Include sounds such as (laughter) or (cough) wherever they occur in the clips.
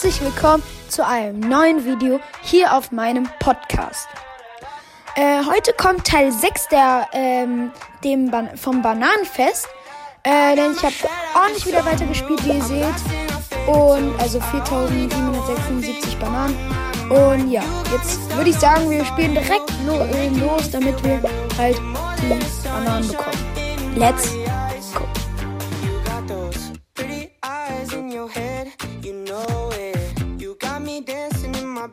herzlich willkommen zu einem neuen Video hier auf meinem Podcast. Äh, heute kommt Teil 6 der, ähm, dem Ban vom Bananenfest. Äh, denn ich habe ordentlich wieder weitergespielt, wie ihr seht. Und also 4776 Bananen. Und ja, jetzt würde ich sagen, wir spielen direkt lo äh, los, damit wir halt die Bananen bekommen. Let's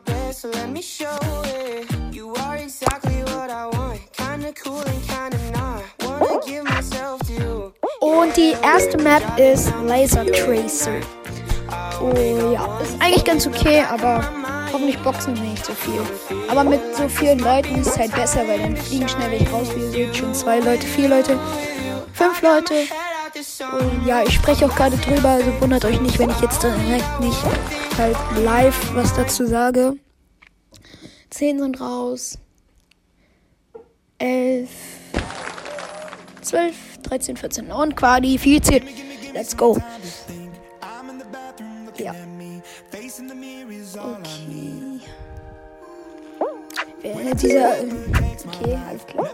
bed, so let me show it. You are exactly what I want, kinda cool and kinda not. Wanna give myself to you. Und die erste Map ist Laser Tracer. Oh ja, ist eigentlich ganz okay, aber hoffentlich boxen wir nicht so viel. Aber mit so vielen Leuten ist es halt besser, weil dann fliegen schnell welche raus. Wie ihr seht, schon zwei Leute, vier Leute, fünf Leute. Und ja, ich spreche auch gerade drüber, also wundert euch nicht, wenn ich jetzt direkt nicht halt live was dazu sage. Zehn sind raus. Elf. Zwölf, 13, 14 und qualifiziert. Let's go. Ja. Okay. Wer dieser. Okay, alles klar.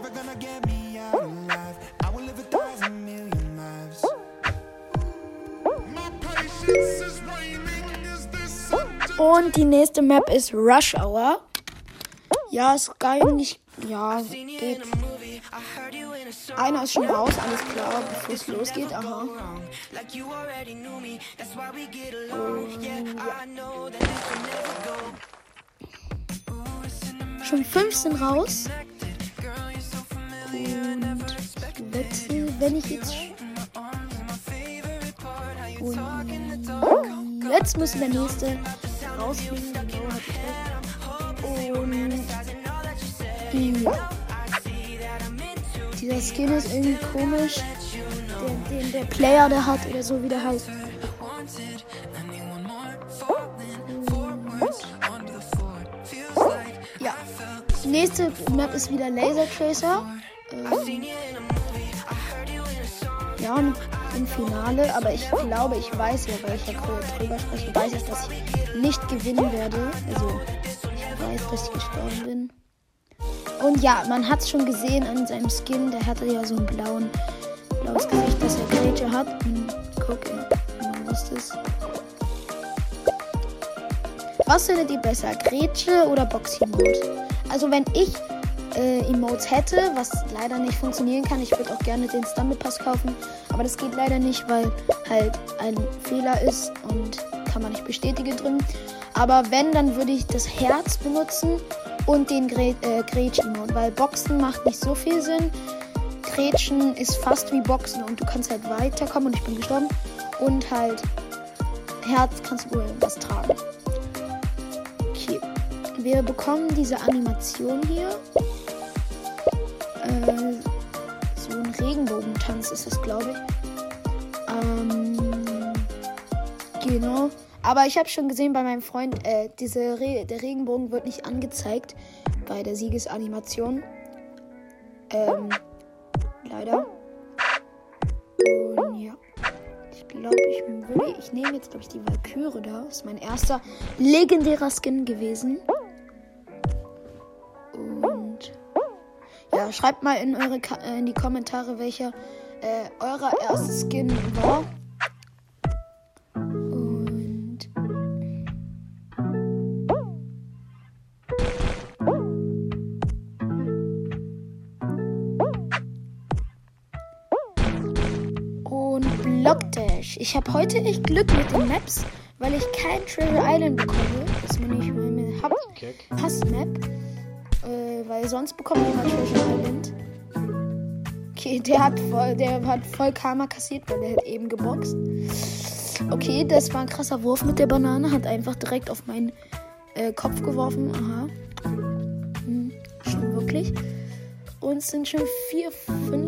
Und die nächste Map ist Rush Hour. Ja, ist geil, nicht. Ja, geht. Einer ist schon raus, alles klar, bevor es losgeht. Aha. Schon 15 raus. Und ich wenn ich jetzt. Und jetzt müsste der nächste rausfliegen. Und. Ja. Dieser Skin ist irgendwie komisch. Der, den der Player der hat oder so wie der heißt. Ja. Die nächste Map ist wieder Laser Tracer. Ähm, ja, im Finale, aber ich glaube, ich weiß ja, weil ich ja drüber spreche, weiß ich, dass ich nicht gewinnen werde. Also, weiß, dass ich gestorben bin. Und ja, man hat es schon gesehen an seinem Skin, der hatte ja so ein blauen, blaues Gesicht, das er Grätsche hat. Und guck, man wusste es. Was findet ihr besser, Grätsche oder Box-Emote? Also wenn ich äh, Emotes hätte, was leider nicht funktionieren kann, ich würde auch gerne den Stumble Pass kaufen, aber das geht leider nicht, weil halt ein Fehler ist und kann man nicht bestätigen drin. Aber wenn, dann würde ich das Herz benutzen und den Grä äh, weil Boxen macht nicht so viel Sinn. Grätschen ist fast wie Boxen und du kannst halt weiterkommen und ich bin gestorben. Und halt Herz kannst du irgendwas tragen. Okay. Wir bekommen diese Animation hier. Äh, so ein Regenbogentanz ist das, glaube ich. Ähm, genau. Aber ich habe schon gesehen bei meinem Freund, äh, diese Re der Regenbogen wird nicht angezeigt bei der Siegesanimation. Ähm, leider. Und ja. Ich glaube, ich würde. Ich nehme jetzt, glaube ich, die Valkyrie da. Das ist mein erster legendärer Skin gewesen. Und ja, schreibt mal in eure äh, in die Kommentare, welcher äh, eurer erste Skin war. Ich habe heute echt Glück mit den Maps, weil ich kein Treasure Island bekomme. Das ist mir nicht meine Hass-Map. Äh, weil sonst bekomme ich immer Treasure Island. Okay, der hat voll, der hat voll Karma kassiert, weil der hat eben geboxt. Okay, das war ein krasser Wurf mit der Banane. Hat einfach direkt auf meinen äh, Kopf geworfen. Aha. Hm, schon wirklich. Und es sind schon vier, fünf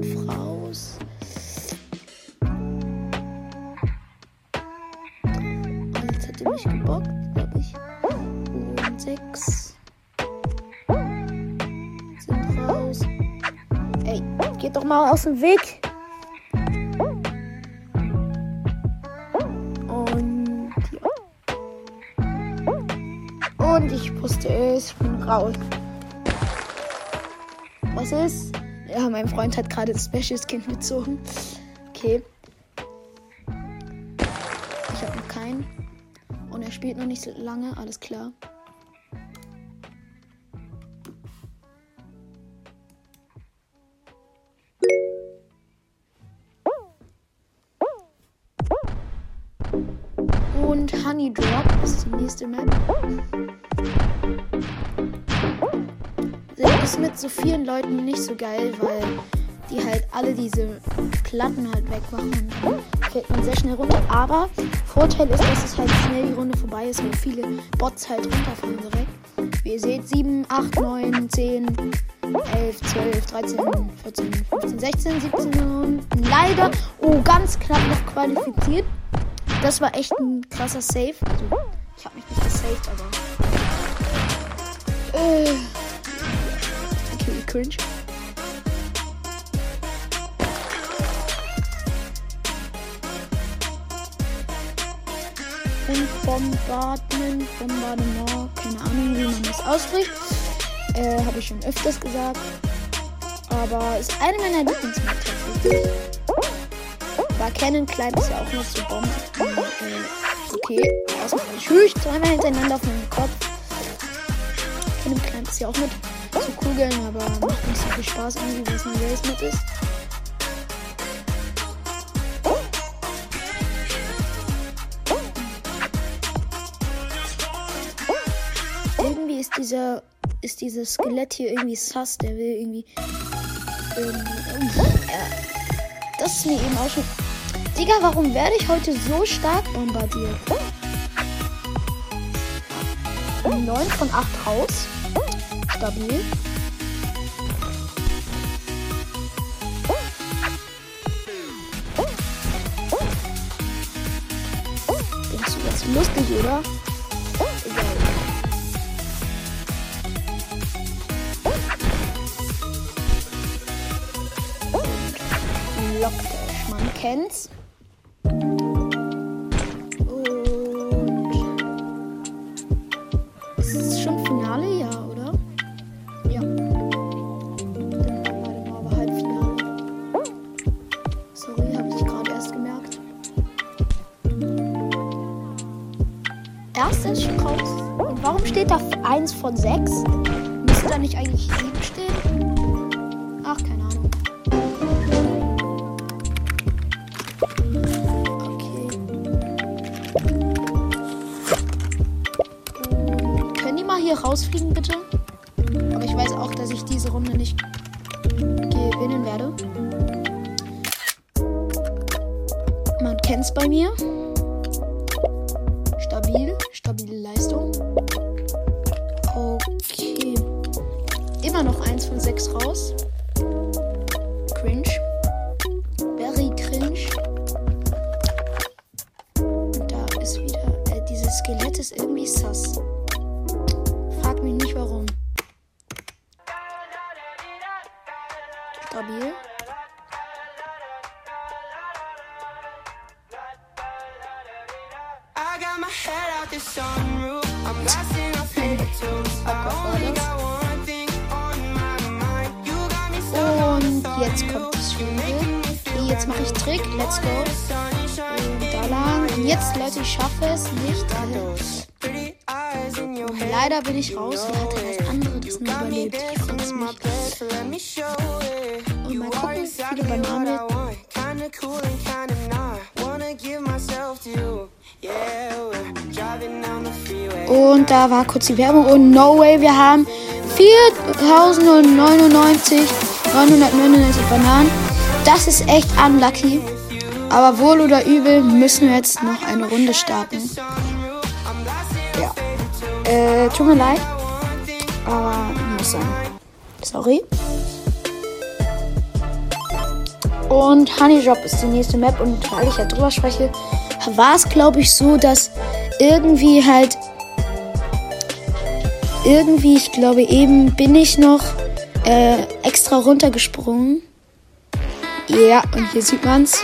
mal aus dem Weg. Und ja. und ich wusste es, bin raus. Was ist? Ja, mein Freund hat gerade das Special Skin gezogen. Okay. Ich habe noch keinen. Und er spielt noch nicht so lange, alles klar. Nächste Map. Das ist mit so vielen Leuten nicht so geil, weil die halt alle diese Platten halt wegmachen. Und fällt man sehr schnell runter. Aber Vorteil ist, dass es halt schnell die Runde vorbei ist, weil viele Bots halt runterfallen direkt. Wie ihr seht, 7, 8, 9, 10, 11, 12, 13, 14, 15, 16, 17 und leider, oh, ganz knapp noch qualifiziert. Das war echt ein krasser Save. Also, ich habe mich nicht gesaved, aber. Äh, okay, cringe. Und Bombardment, Bombardement, keine Ahnung, wie man das ausspricht. Äh, habe ich schon öfters gesagt. Aber ist eine meiner Lieblingsmaps. Aber Cannon Climb ist ja auch noch so Bomben. Äh, okay, erstmal tschüss, zweimal hintereinander auf meinen Kopf. Cannon Climb ist ja auch mit zu Kugeln, aber macht nicht so viel Spaß irgendwie, weil es ein Race mit ist. Irgendwie ist dieser ist dieses Skelett hier irgendwie sass, der will irgendwie. irgendwie äh, das ist mir eben auch schon. Digga, warum werde ich heute so stark bombardiert? 9 von 8 raus. Stabil. Denkst du jetzt lustig, oder? Lockdash, man kennt's. Steht da 1 von 6? Müsste da nicht eigentlich 7 stehen? Ach, keine Ahnung. Okay. Können die mal hier rausfliegen, bitte? Stuck Und jetzt kommt das. Okay, jetzt mache ich Trick. Let's go. Und da lang. Und jetzt, Leute, ich schaffe es nicht. leider bin ich raus. Hatte das andere, me überlebt? Und mal gucken, exactly viele Banane. Und da war kurz die Werbung. Und no way, wir haben 4099, 999 Bananen. Das ist echt unlucky. Aber wohl oder übel müssen wir jetzt noch eine Runde starten. Ja. Äh, tut mir leid. Aber muss sein. Sorry. Und Honey Drop ist die nächste Map. Und weil ich ja drüber spreche, war es, glaube ich, so, dass irgendwie halt. Irgendwie, ich glaube, eben bin ich noch äh, extra runtergesprungen. Ja, und hier sieht man's.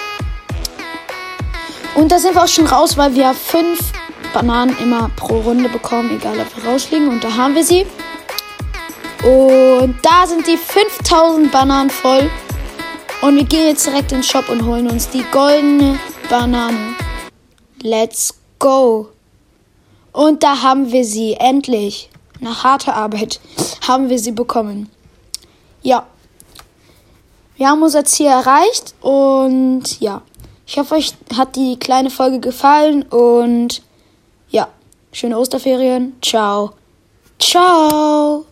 Und da sind wir auch schon raus, weil wir fünf Bananen immer pro Runde bekommen, egal ob wir rausfliegen. Und da haben wir sie. Und da sind die 5000 Bananen voll. Und wir gehen jetzt direkt in den Shop und holen uns die goldene Banane. Let's go. Und da haben wir sie, endlich. Nach harter Arbeit (laughs) haben wir sie bekommen. Ja. Wir haben unser Ziel erreicht und ja. Ich hoffe, euch hat die kleine Folge gefallen und ja. Schöne Osterferien. Ciao. Ciao.